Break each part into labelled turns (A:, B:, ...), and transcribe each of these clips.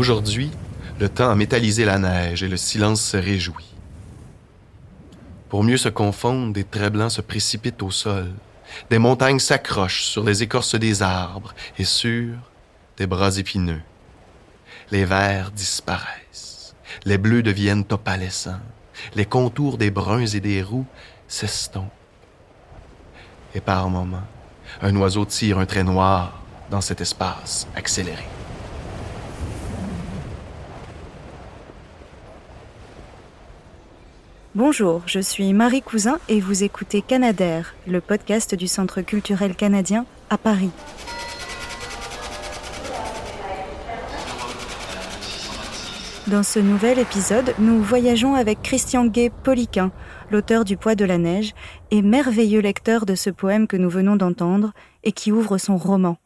A: Aujourd'hui, le temps a métallisé la neige et le silence se réjouit. Pour mieux se confondre, des traits blancs se précipitent au sol. Des montagnes s'accrochent sur les écorces des arbres et sur des bras épineux. Les verts disparaissent. Les bleus deviennent opalescents. Les contours des bruns et des roux s'estompent. Et par moments, un oiseau tire un trait noir dans cet espace accéléré.
B: Bonjour, je suis Marie Cousin et vous écoutez Canadair, le podcast du Centre culturel canadien à Paris. Dans ce nouvel épisode, nous voyageons avec Christian Gay-Poliquin, l'auteur du Poids de la neige et merveilleux lecteur de ce poème que nous venons d'entendre et qui ouvre son roman.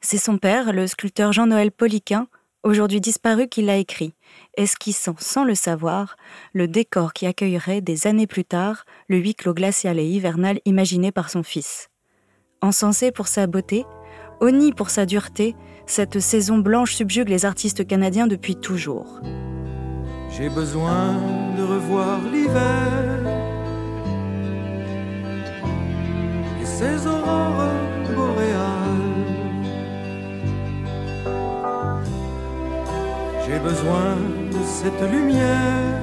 B: C'est son père, le sculpteur Jean-Noël Poliquin, aujourd'hui disparu, qui l'a écrit, esquissant sans le savoir le décor qui accueillerait des années plus tard le huis clos glacial et hivernal imaginé par son fils. Encensé pour sa beauté, honni pour sa dureté, cette saison blanche subjugue les artistes canadiens depuis toujours.
C: J'ai besoin de revoir l'hiver et ses aurores J'ai besoin de cette lumière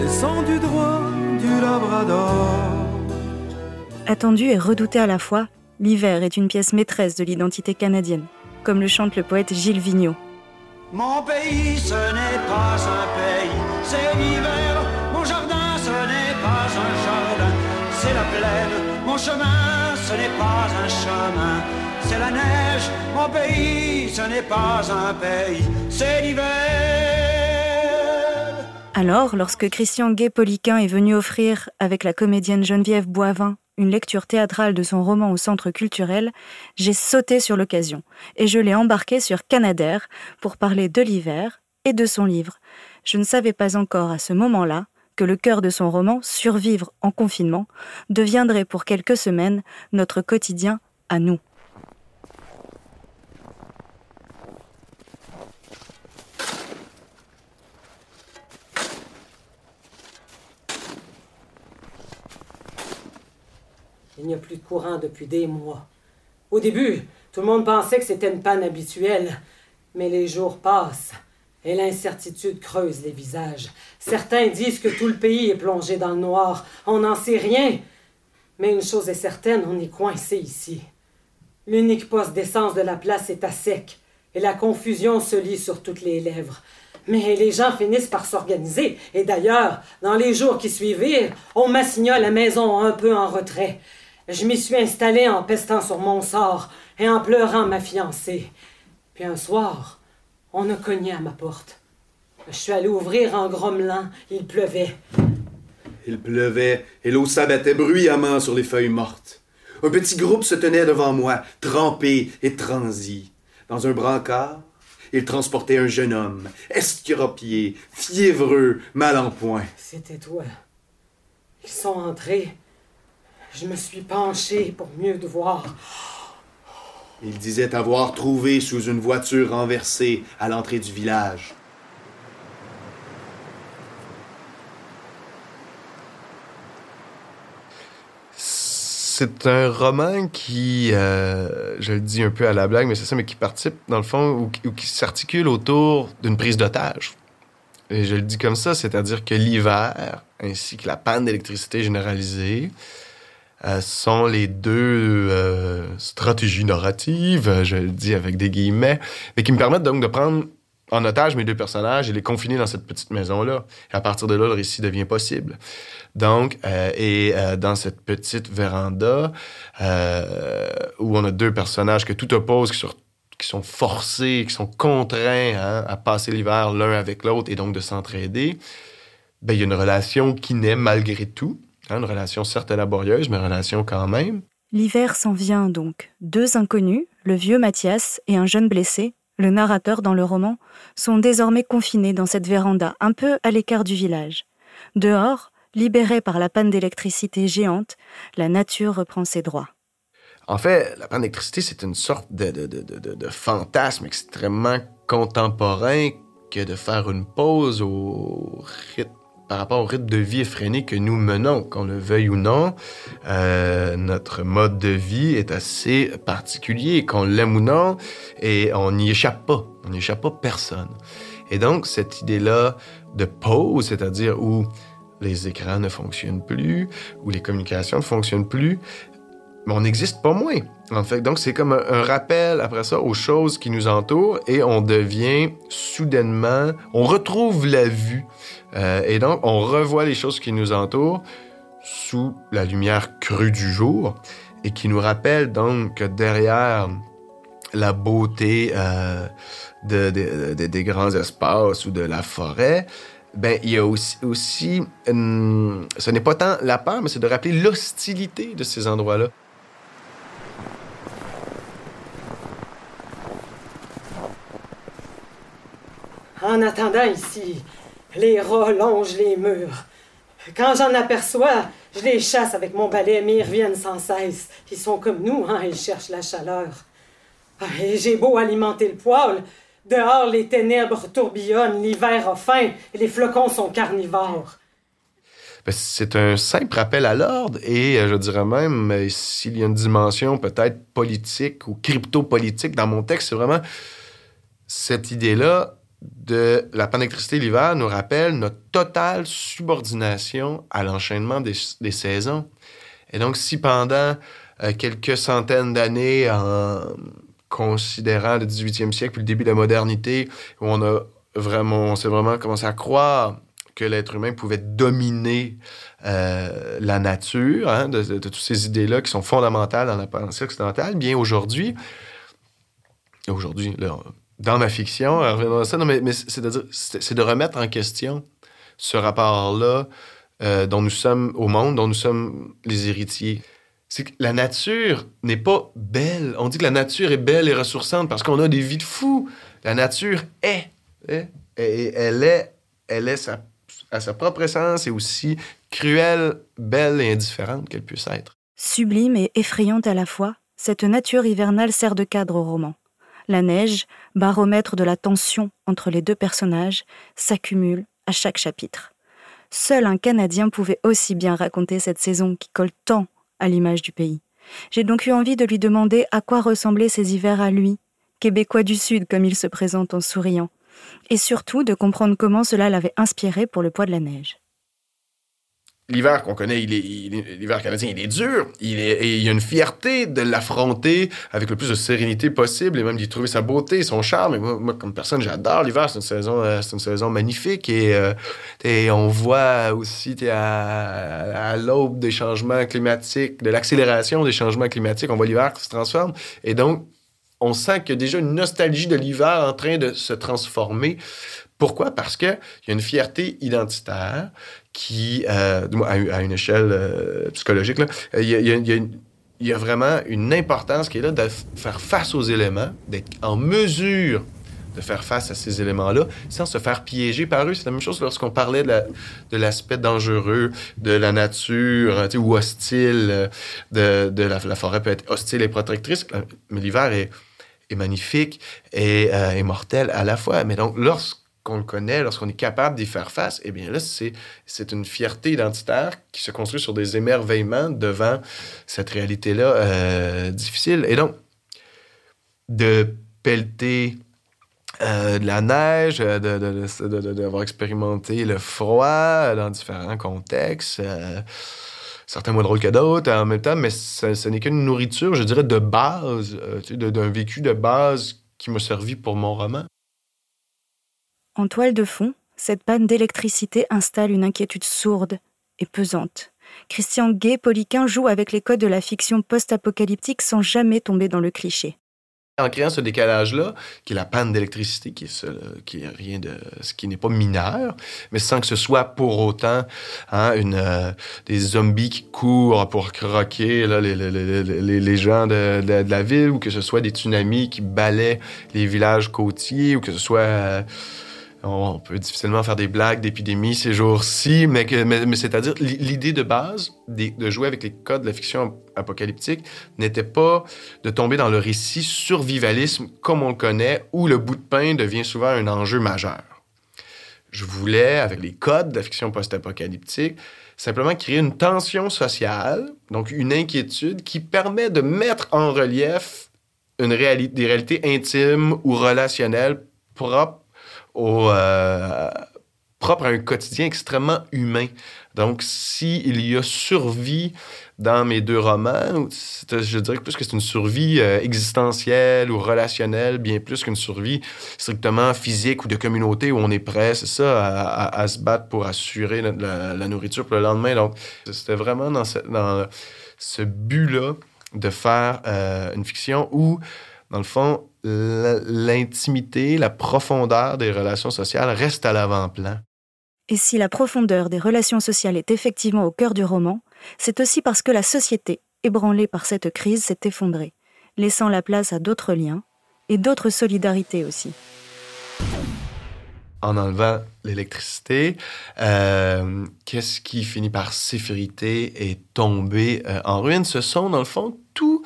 C: descendue droit du Labrador.
B: Attendu et redouté à la fois, L'hiver est une pièce maîtresse de l'identité canadienne, comme le chante le poète Gilles Vigneault.
D: Mon pays, ce n'est pas un pays, c'est l'hiver. Mon jardin, ce n'est pas un jardin, c'est la plaine. Mon chemin, ce n'est pas un chemin, c'est la neige. Mon pays, ce n'est pas un pays, c'est l'hiver.
B: Alors, lorsque Christian Gay-Poliquin est venu offrir, avec la comédienne Geneviève Boivin, une lecture théâtrale de son roman au centre culturel, j'ai sauté sur l'occasion et je l'ai embarqué sur Canadair pour parler de l'hiver et de son livre. Je ne savais pas encore à ce moment-là que le cœur de son roman, Survivre en confinement, deviendrait pour quelques semaines notre quotidien à nous.
E: Il n'y a plus de courant depuis des mois. Au début, tout le monde pensait que c'était une panne habituelle. Mais les jours passent et l'incertitude creuse les visages. Certains disent que tout le pays est plongé dans le noir. On n'en sait rien. Mais une chose est certaine, on est coincé ici. L'unique poste d'essence de la place est à sec et la confusion se lit sur toutes les lèvres. Mais les gens finissent par s'organiser. Et d'ailleurs, dans les jours qui suivirent, on m'assigna la maison un peu en retrait. Je m'y suis installé en pestant sur mon sort et en pleurant ma fiancée. Puis un soir, on a cogné à ma porte. Je suis allé ouvrir en grommelant. Il pleuvait.
F: Il pleuvait et l'eau s'abattait bruyamment sur les feuilles mortes. Un petit groupe se tenait devant moi, trempé et transi. Dans un brancard, il transportait un jeune homme, estropié, fiévreux, mal en point.
E: C'était toi. Ils sont entrés. Je me suis penché pour mieux te voir.
F: Il disait avoir trouvé sous une voiture renversée à l'entrée du village.
A: C'est un roman qui, euh, je le dis un peu à la blague, mais c'est ça, mais qui participe, dans le fond, ou, ou qui s'articule autour d'une prise d'otage. Et je le dis comme ça, c'est-à-dire que l'hiver, ainsi que la panne d'électricité généralisée, euh, sont les deux euh, stratégies narratives, je le dis avec des guillemets, mais qui me permettent donc de prendre en otage mes deux personnages et les confiner dans cette petite maison-là. À partir de là, le récit devient possible. Donc, euh, et euh, dans cette petite véranda euh, où on a deux personnages que tout oppose, qui sont, qui sont forcés, qui sont contraints hein, à passer l'hiver l'un avec l'autre et donc de s'entraider, ben, il y a une relation qui naît malgré tout. Hein, une relation certes laborieuse, mais une relation quand même.
B: L'hiver s'en vient donc. Deux inconnus, le vieux Mathias et un jeune blessé, le narrateur dans le roman, sont désormais confinés dans cette véranda un peu à l'écart du village. Dehors, libérée par la panne d'électricité géante, la nature reprend ses droits.
A: En fait, la panne d'électricité, c'est une sorte de, de, de, de, de fantasme extrêmement contemporain que de faire une pause au rythme par rapport au rythme de vie effréné que nous menons, qu'on le veuille ou non. Euh, notre mode de vie est assez particulier, qu'on l'aime ou non, et on n'y échappe pas. On n'y échappe pas personne. Et donc, cette idée-là de pause, c'est-à-dire où les écrans ne fonctionnent plus, où les communications ne fonctionnent plus, mais on n'existe pas moins. En fait, donc c'est comme un, rappel après ça aux choses qui nous entourent et on devient soudainement, on retrouve la vue. Euh, et donc on revoit les choses qui nous entourent sous la lumière crue du jour et qui nous rappelle donc que derrière la beauté euh, de, des grands espaces ou de la forêt, ben il y a aussi, aussi hum, ce n'est pas tant la peur, mais c'est de rappeler l'hostilité de ces endroits-là.
E: En attendant ici, les rats longent les murs. Quand j'en aperçois, je les chasse avec mon balai, mais ils reviennent sans cesse. Ils sont comme nous, hein, ils cherchent la chaleur. Ah, et j'ai beau alimenter le poêle, dehors les ténèbres tourbillonnent, l'hiver a faim et les flocons sont carnivores.
A: Ben, c'est un simple rappel à l'ordre et euh, je dirais même, euh, s'il y a une dimension peut-être politique ou crypto-politique dans mon texte, c'est vraiment cette idée-là de la panne l'hiver nous rappelle notre totale subordination à l'enchaînement des, saisons. Et donc, si pendant euh, quelques centaines d'années, en considérant le 18e siècle puis le début de la modernité, où on a vraiment, on s'est vraiment commencé à croire que l'être humain pouvait dominer euh, la nature, hein, de, de, de, toutes ces idées-là qui sont fondamentales dans la pensée occidentale, bien aujourd'hui, aujourd'hui, là, dans ma fiction, à ça, non, mais, c'est de, remettre en question ce rapport-là euh, dont nous sommes au monde, dont nous sommes les héritiers. La nature n'est pas belle. On dit que la nature est belle et ressourçante parce qu'on a des vies de fous. La nature est. et elle est, elle est à sa propre essence et aussi cruelle, belle et indifférente qu'elle puisse être.
B: Sublime et effrayante à la fois, cette nature hivernale sert de cadre au roman. La neige, baromètre de la tension entre les deux personnages, s'accumule à chaque chapitre. Seul un Canadien pouvait aussi bien raconter cette saison qui colle tant à l'image du pays. J'ai donc eu envie de lui demander à quoi ressemblaient ces hivers à lui, québécois du Sud comme il se présente en souriant, et surtout de comprendre comment cela l'avait inspiré pour le poids de la neige
A: l'hiver qu'on connaît, il est, l'hiver canadien, il est dur. Il y a une fierté de l'affronter avec le plus de sérénité possible et même d'y trouver sa beauté, son charme. Et moi, comme personne, j'adore l'hiver. C'est une saison, euh, c'est une saison magnifique et, euh, on voit aussi à, à l'aube des changements climatiques, de l'accélération des changements climatiques. On voit l'hiver qui se transforme et donc on sent qu'il y a déjà une nostalgie de l'hiver en train de se transformer. Pourquoi? Parce qu'il y a une fierté identitaire qui, euh, à, une échelle euh, psychologique, il, y a, vraiment une importance qui est là de faire face aux éléments, d'être en mesure de faire face à ces éléments-là sans se faire piéger par eux. C'est la même chose lorsqu'on parlait de l'aspect dangereux de la nature ou hostile. De, de la, forêt peut être hostile et protectrice, mais l'hiver est, magnifique et euh, mortel à la fois. Mais donc, lorsque qu'on le connaît, lorsqu'on est capable d'y faire face, eh bien là, c'est, une fierté identitaire qui se construit sur des émerveillements devant cette réalité-là euh, difficile. Et donc, de pelleter euh, de la neige, de, d'avoir expérimenté le froid dans différents contextes, euh, certains moins drôles que d'autres en même temps, mais ce, ce n'est qu'une nourriture, je dirais, de base, d'un vécu de base qui m'a servi pour mon roman.
B: En toile de fond, cette panne d'électricité installe une inquiétude sourde et pesante. Christian Gay-Poliquin joue avec les codes de la fiction post-apocalyptique sans jamais tomber dans le cliché.
A: En créant ce décalage-là, qui est la panne d'électricité, qui est, rien de, ce qui n'est pas mineur, mais sans que ce soit pour autant hein, euh, des zombies qui courent pour croquer les, gens de, la ville, ou que ce soit des tsunamis qui balaient les villages côtiers, ou que ce soit euh, On peut difficilement faire des blagues d'épidémie ces jours-ci, mais, mais, mais c'est-à-dire l'idée de base de jouer avec les codes de la fiction apocalyptique n'était pas de tomber dans le récit survivalisme comme on le connaît, où le bout de pain devient souvent un enjeu majeur. Je voulais, avec les codes de la fiction post-apocalyptique, simplement créer une tension sociale, donc une inquiétude qui permet de mettre en relief une réali- des réalités intimes ou relationnelles propres au, euh, propre à un quotidien extrêmement humain. Donc, s'il y a survie dans mes deux romans, je dirais plus que c'est une survie euh, existentielle ou relationnelle, bien plus qu'une survie strictement physique ou de communauté où on est prêt, c'est ça, à, se battre pour assurer la, nourriture pour le lendemain. Donc, c'était vraiment dans ce, dans ce but-là de faire euh, une fiction où, dans le fond, l'intimité, la profondeur des relations sociales reste à l'avant-plan.
B: Et si la profondeur des relations sociales est effectivement au cœur du roman, c'est aussi parce que la société, ébranlée par cette crise, s'est effondrée, laissant la place à d'autres liens et d'autres solidarités aussi.
A: en enlevant l'électricité, euh, qu'est-ce qui finit par s'effriter et tomber euh, en ruine? Ce sont, dans le fond, tous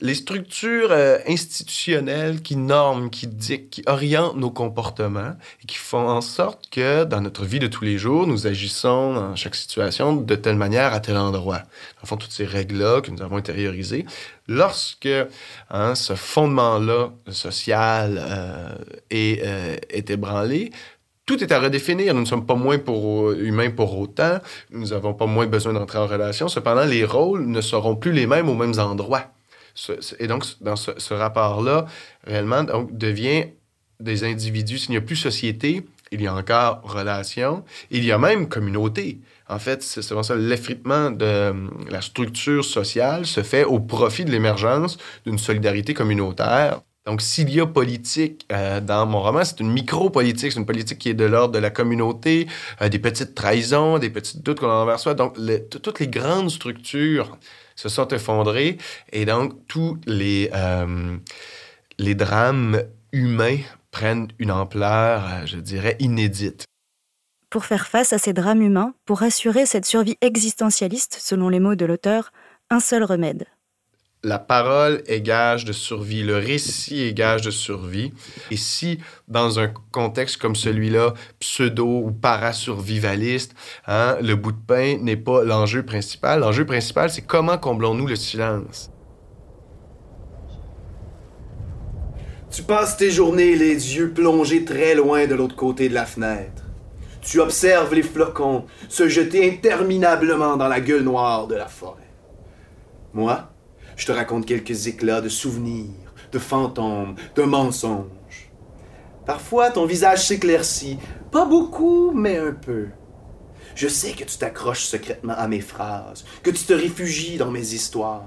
A: les structures euh, institutionnelles qui norment, qui dictent, qui orientent nos comportements et qui font en sorte que dans notre vie de tous les jours, nous agissons dans chaque situation de telle manière à tel endroit. Le fond, toutes ces règles-là que nous avons intériorisées, lorsque hein, ce fondement-là social euh, est, euh, est ébranlé, tout est à redéfinir. Nous ne sommes pas moins humains pour autant. Nous n'avons pas moins besoin d'entrer en relation. Cependant, les rôles ne seront plus les mêmes aux mêmes endroits. Et donc, dans ce, rapport-là, réellement, donc, devient des individus. S'il n'y a plus société, il y a encore relation. Il y a même communauté. En fait, c'est vraiment ça. L'effritement de euh, la structure sociale se fait au profit de l'émergence d'une solidarité communautaire. Donc, s'il y a politique euh, dans mon roman, c'est une micro-politique, c'est une politique qui est de l'ordre de la communauté, euh, des petites trahisons, des petits doutes qu'on a envers soi. Donc, toutes les grandes structures se sont effondrées et donc tous les, euh, les drames humains prennent une ampleur, euh, je dirais, inédite.
B: Pour faire face à ces drames humains, pour assurer cette survie existentialiste, selon les mots de l'auteur, un seul remède.
A: La parole est gage de survie, le récit est gage de survie. Et si, dans un contexte comme celui-là, pseudo ou parasurvivaliste, hein, le bout de pain n'est pas l'enjeu principal, l'enjeu principal, c'est comment comblons-nous le silence?
F: Tu passes tes journées les yeux plongés très loin de l'autre côté de la fenêtre. Tu observes les flocons se jeter interminablement dans la gueule noire de la forêt. Moi, je te raconte quelques éclats de souvenirs, de fantômes, de mensonges. Parfois, ton visage s'éclaircit, pas beaucoup, mais un peu. Je sais que tu t'accroches secrètement à mes phrases, que tu te réfugies dans mes histoires.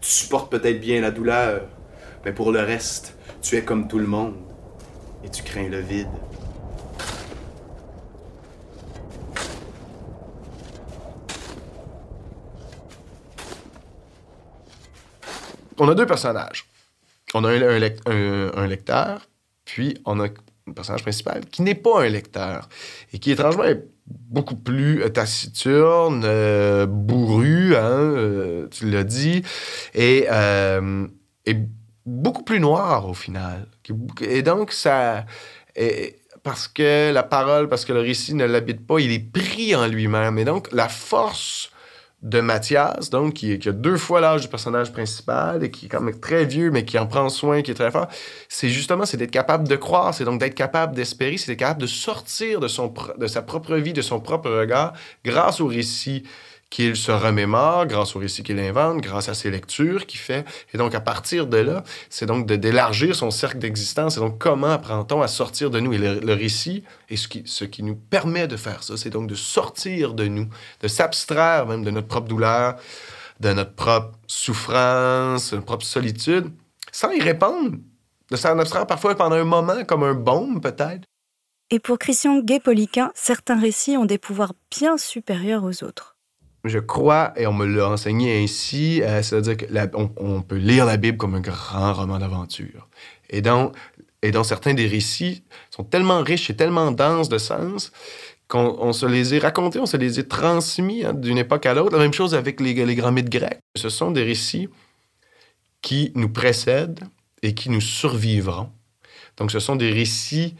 F: Tu supportes peut-être bien la douleur, mais pour le reste, tu es comme tout le monde et tu crains le vide.
A: On a deux personnages. On a un, un lec- un- un lecteur, puis on a un personnage principal qui n'est pas un lecteur et qui étrangement est beaucoup plus euh, taciturne, euh, bourru, hein, euh, tu l'as dit, et, beaucoup plus noir au final. Et donc, ça... parce que la parole, parce que le récit ne l'habite pas, il est pris en lui-même. Et donc, la force de Mathias, donc, qui, a deux fois l'âge du personnage principal et qui est quand même très vieux, mais qui en prend soin, qui est très fort, c'est justement, c'est d'être capable de croire, c'est donc d'être capable d'espérer, c'est d'être capable de sortir de, son, de sa propre vie, de son propre regard, grâce au récit qu'il se remémore, grâce au récit qu'il invente, grâce à ses lectures qu'il fait. Et donc, à partir de là, c'est donc d'élargir son cercle d'existence. Et donc, comment apprend-on à sortir de nous? Et le, récit, et ce qui, ce qui nous permet de faire ça, c'est donc de sortir de nous, de s'abstraire même de notre propre douleur, de notre propre souffrance, de notre propre solitude, sans y répondre. De s'en abstraire parfois pendant un moment, comme un baume peut-être.
B: Et pour Christian Gay-Poliquin, certains récits ont des pouvoirs bien supérieurs aux autres.
A: Je crois, et on me l'a enseigné ainsi, euh, c'est-à-dire qu'on on peut lire la Bible comme un grand roman d'aventure. Et donc, et certains des récits sont tellement riches et tellement denses de sens qu'on on se les est racontés, on se les est transmis hein, d'une époque à l'autre. La même chose avec les, les grands mythes grecs. Ce sont des récits qui nous précèdent et qui nous survivront. Donc, ce sont des récits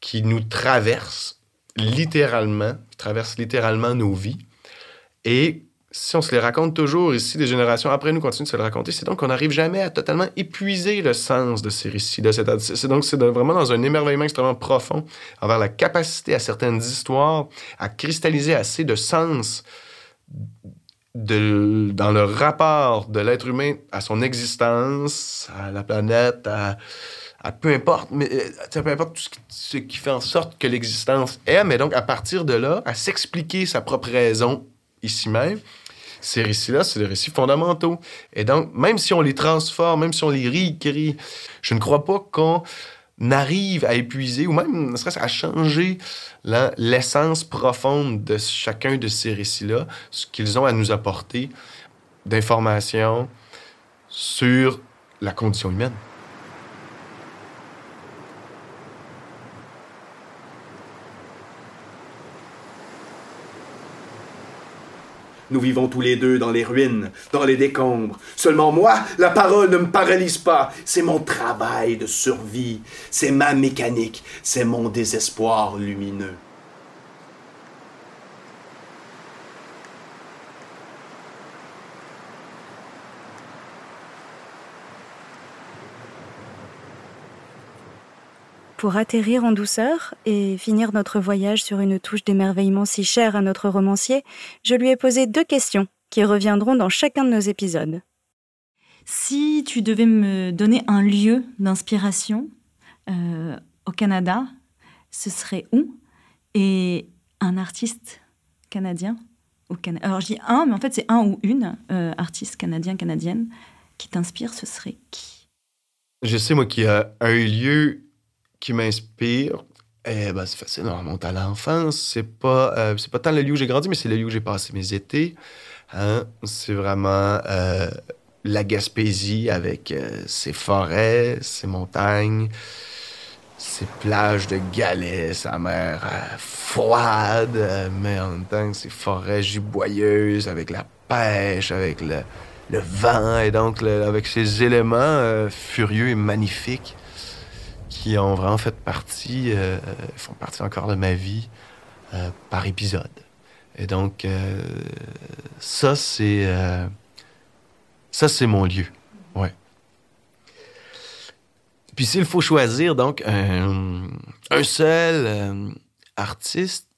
A: qui nous traversent littéralement, qui traversent littéralement nos vies. Et si on se les raconte toujours, ici, des générations après nous continuent de se le raconter, c'est donc qu'on n'arrive jamais à totalement épuiser le sens de ces récits-là. C'est donc c'est vraiment dans un émerveillement extrêmement profond envers la capacité à certaines histoires à cristalliser assez de sens dans le rapport de l'être humain à son existence, à la planète, à, peu importe, mais euh, peu importe tout ce qui, ce qui fait en sorte que l'existence est, mais donc à partir de là, à s'expliquer sa propre raison ici même. Ces récits-là, c'est des récits fondamentaux. Et donc, même si on les transforme, même si on les réécrit, je ne crois pas qu'on arrive à épuiser ou même ne serait-ce à changer l'essence profonde de chacun de ces récits-là, ce qu'ils ont à nous apporter d'informations sur la condition humaine.
F: Nous vivons tous les deux dans les ruines, dans les décombres. Seulement moi, la parole ne me paralyse pas. C'est mon travail de survie. C'est ma mécanique. C'est mon désespoir lumineux.
B: Pour atterrir en douceur et finir notre voyage sur une touche d'émerveillement si chère à notre romancier, je lui ai posé deux questions qui reviendront dans chacun de nos épisodes.
G: Si tu devais me donner un lieu d'inspiration euh, au Canada, ce serait où? Et un artiste canadien au Cana- Alors je dis un, mais en fait c'est un ou une euh, artiste canadien, canadienne qui t'inspire, ce serait qui?
A: Je sais, moi, qu'il y a un lieu qui m'inspire. Eh ben, c'est facile, on remonte à l'enfance. C'est pas, euh, pas tant le lieu où j'ai grandi, mais c'est le lieu où j'ai passé mes étés. Hein? C'est vraiment euh, la Gaspésie avec euh, ses forêts, ses montagnes, ses plages de galets, sa mer froide, mais en même temps, ses forêts giboyeuses avec la pêche, avec le, le vent, et donc avec ces éléments furieux et magnifiques qui ont vraiment fait partie, euh, font partie encore de ma vie euh, par épisode. Et donc, euh, ça, c'est. euh, ça, c'est mon lieu. Ouais. Puis s'il faut choisir, donc, un, seul euh, artiste,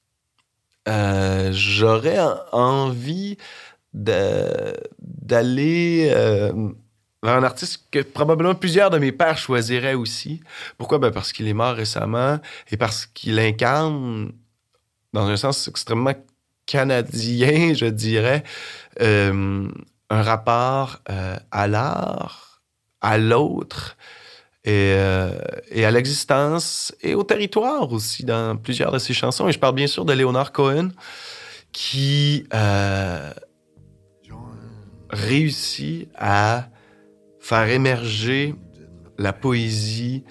A: euh, j'aurais en- envie d'aller euh, vers un artiste que probablement plusieurs de mes pères choisiraient aussi. Pourquoi? Ben parce qu'il est mort récemment et parce qu'il incarne, dans un sens extrêmement canadien, je dirais, euh, un rapport euh, à l'art, à l'autre et, euh, et à l'existence et au territoire aussi dans plusieurs de ses chansons. Et je parle bien sûr de Léonard Cohen qui réussit à faire émerger la poésie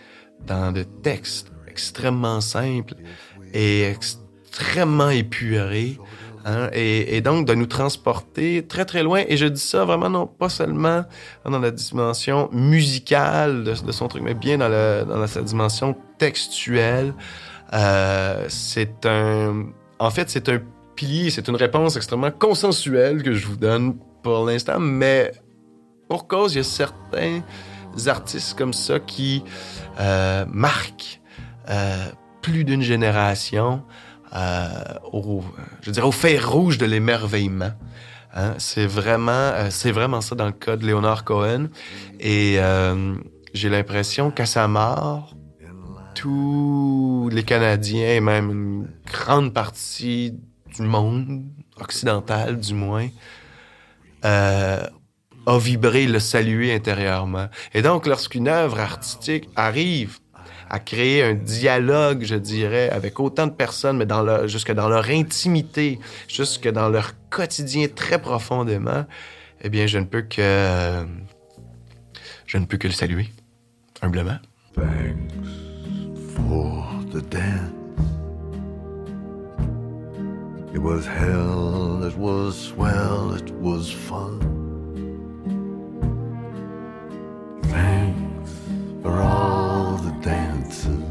A: dans de textes extrêmement simples et extrêmement épurés. hein, et, donc de nous transporter très très loin. Et je dis ça vraiment non pas seulement dans la dimension musicale de, son truc, mais bien dans, le, dans sa dimension textuelle. Euh, c'est un... En fait, c'est un pilier, c'est une réponse extrêmement consensuelle que je vous donne pour l'instant, mais pour cause, il y a certains artistes comme ça qui euh, marquent euh, plus d'une génération euh, au, je dirais, au fer rouge de l'émerveillement. Hein, c'est vraiment, euh, c'est vraiment ça dans le cas de Léonard Cohen. Et euh, j'ai l'impression qu'à sa mort, tous les Canadiens et même une grande partie du monde occidental, du moins, euh, a vibré, le salué intérieurement. Et donc, lorsqu'une œuvre artistique arrive à créer un dialogue, je dirais, avec autant de personnes, mais jusque dans leur intimité, jusque dans leur quotidien très profondément, eh bien, je ne peux que, je ne peux que le saluer, humblement.
C: Thanks
H: for the dance. It was hell, it was swell, it was fun. Thanks for all the dances.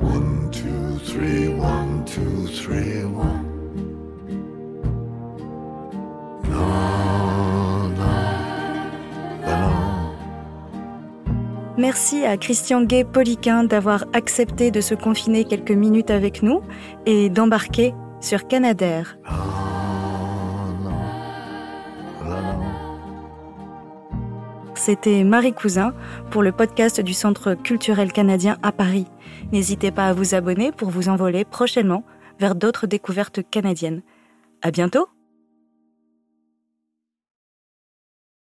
H: One, two, three, one, two, three, one. No, no, no.
B: Merci à Christian Gay-Poliquin d'avoir accepté de se confiner quelques minutes avec nous et d'embarquer sur Canadair. C'était Marie Cousin pour le podcast du Centre culturel canadien à Paris. N'hésitez pas à vous abonner pour vous envoler prochainement vers d'autres découvertes canadiennes. À bientôt!